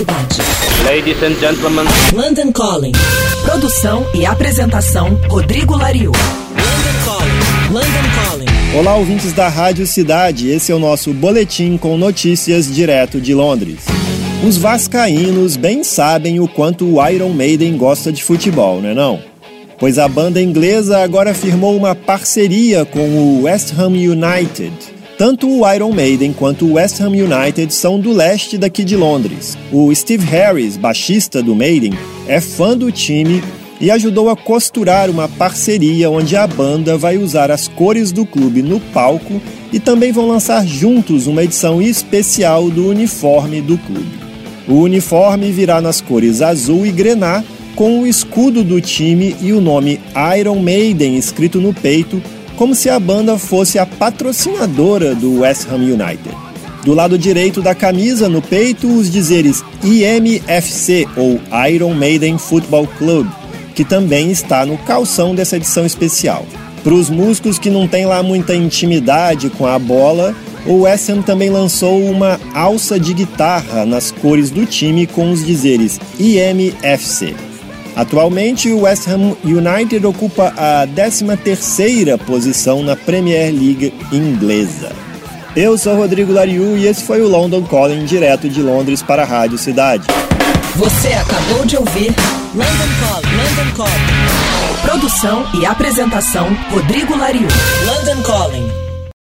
Cidade. Ladies and gentlemen. London Calling. Produção e apresentação Rodrigo Lariu. London Calling. London Calling. Olá, ouvintes da Rádio Cidade. Esse é o nosso boletim com notícias direto de Londres. Os vascaínos bem sabem o quanto o Iron Maiden gosta de futebol, não é não? Pois a banda inglesa agora firmou uma parceria com o West Ham United tanto o Iron Maiden quanto o West Ham United são do leste daqui de Londres. O Steve Harris, baixista do Maiden, é fã do time e ajudou a costurar uma parceria onde a banda vai usar as cores do clube no palco e também vão lançar juntos uma edição especial do uniforme do clube. O uniforme virá nas cores azul e grená, com o escudo do time e o nome Iron Maiden escrito no peito como se a banda fosse a patrocinadora do West Ham United. Do lado direito da camisa, no peito, os dizeres IMFC ou Iron Maiden Football Club, que também está no calção dessa edição especial. Para os músicos que não têm lá muita intimidade com a bola, o West Ham também lançou uma alça de guitarra nas cores do time com os dizeres IMFC. Atualmente, o West Ham United ocupa a 13ª posição na Premier League inglesa. Eu sou Rodrigo Lariu e esse foi o London Calling direto de Londres para a Rádio Cidade. Você acabou de ouvir London Calling. London Calling. Produção e apresentação Rodrigo Lariu. London Calling.